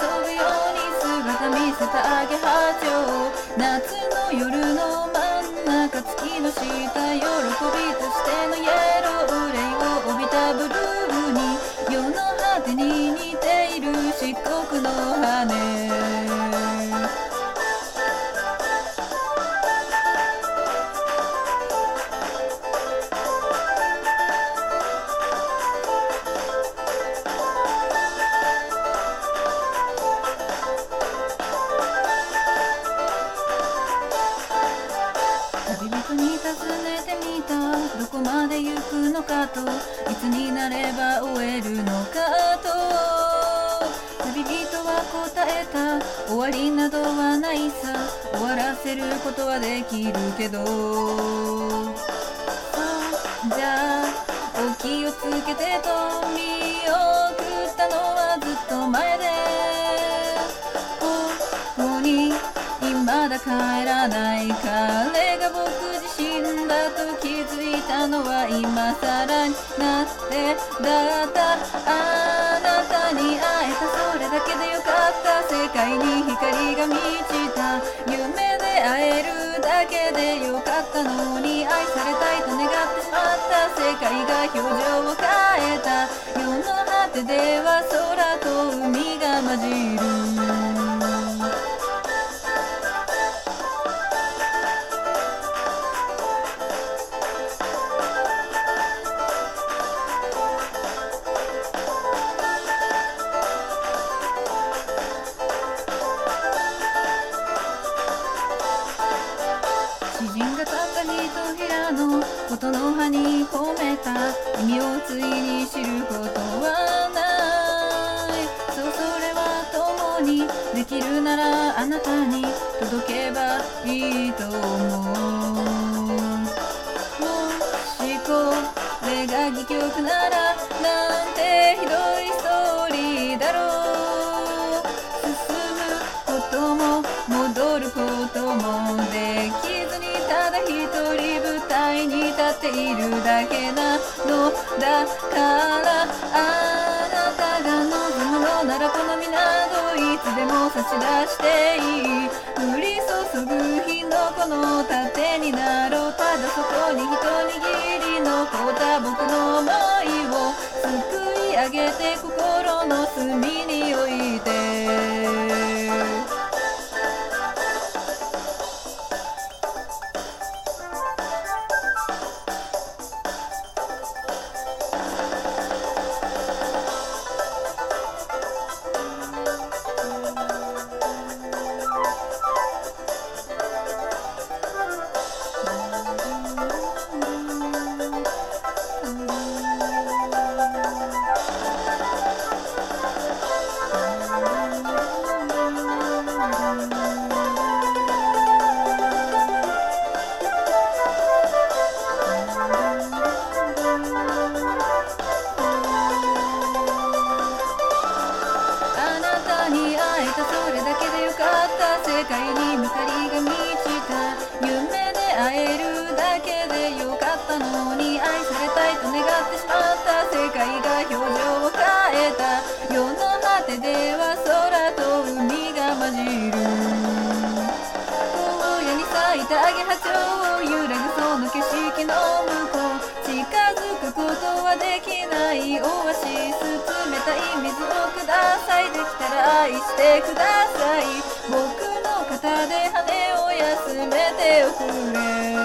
ぶように姿見せたアゲハチョウ夏の夜の真ん中月の下喜びとしてのイエローいを帯びたブルーに世の果てに似ている漆黒の羽。のかといつになれば終えるのかと。旅人は答えた終わりなどはないさ。終わらせることはできるけど。じゃあお気をつけてと見送ったのはずっと前で。だ帰らない彼が僕自身だと気づいたのは今更にな。ってだったあなたに会えたそれだけでよかった世界に光が満ちた夢で会えるだけでよかったのに愛されたいと願ってしまった世界が表情を変えた。世の果てでは空と音の葉に込めた意味をついに知ることはない。そうそれは共にできるならあなたに届けばいいと思う。もしこれが戯曲ならっているだけなのだからあなたが望むのならこの港いつでも差し出していい。降り注ぐ日のこの盾になろうただそこに一握り残った僕の想いをすくい上げて心の隅に置いて。界に光が満ちた夢で会えるだけでよかったのに愛されたいと願ってしまった世界が表情を変えた世の果てでは空と海が混じる。荒野に咲いたアゲハチョウ揺らぐその景色の向こう。近づくことはできないオアシス。冷たい水をくださいできたら愛してください。僕の肩で羽を休めておくれ。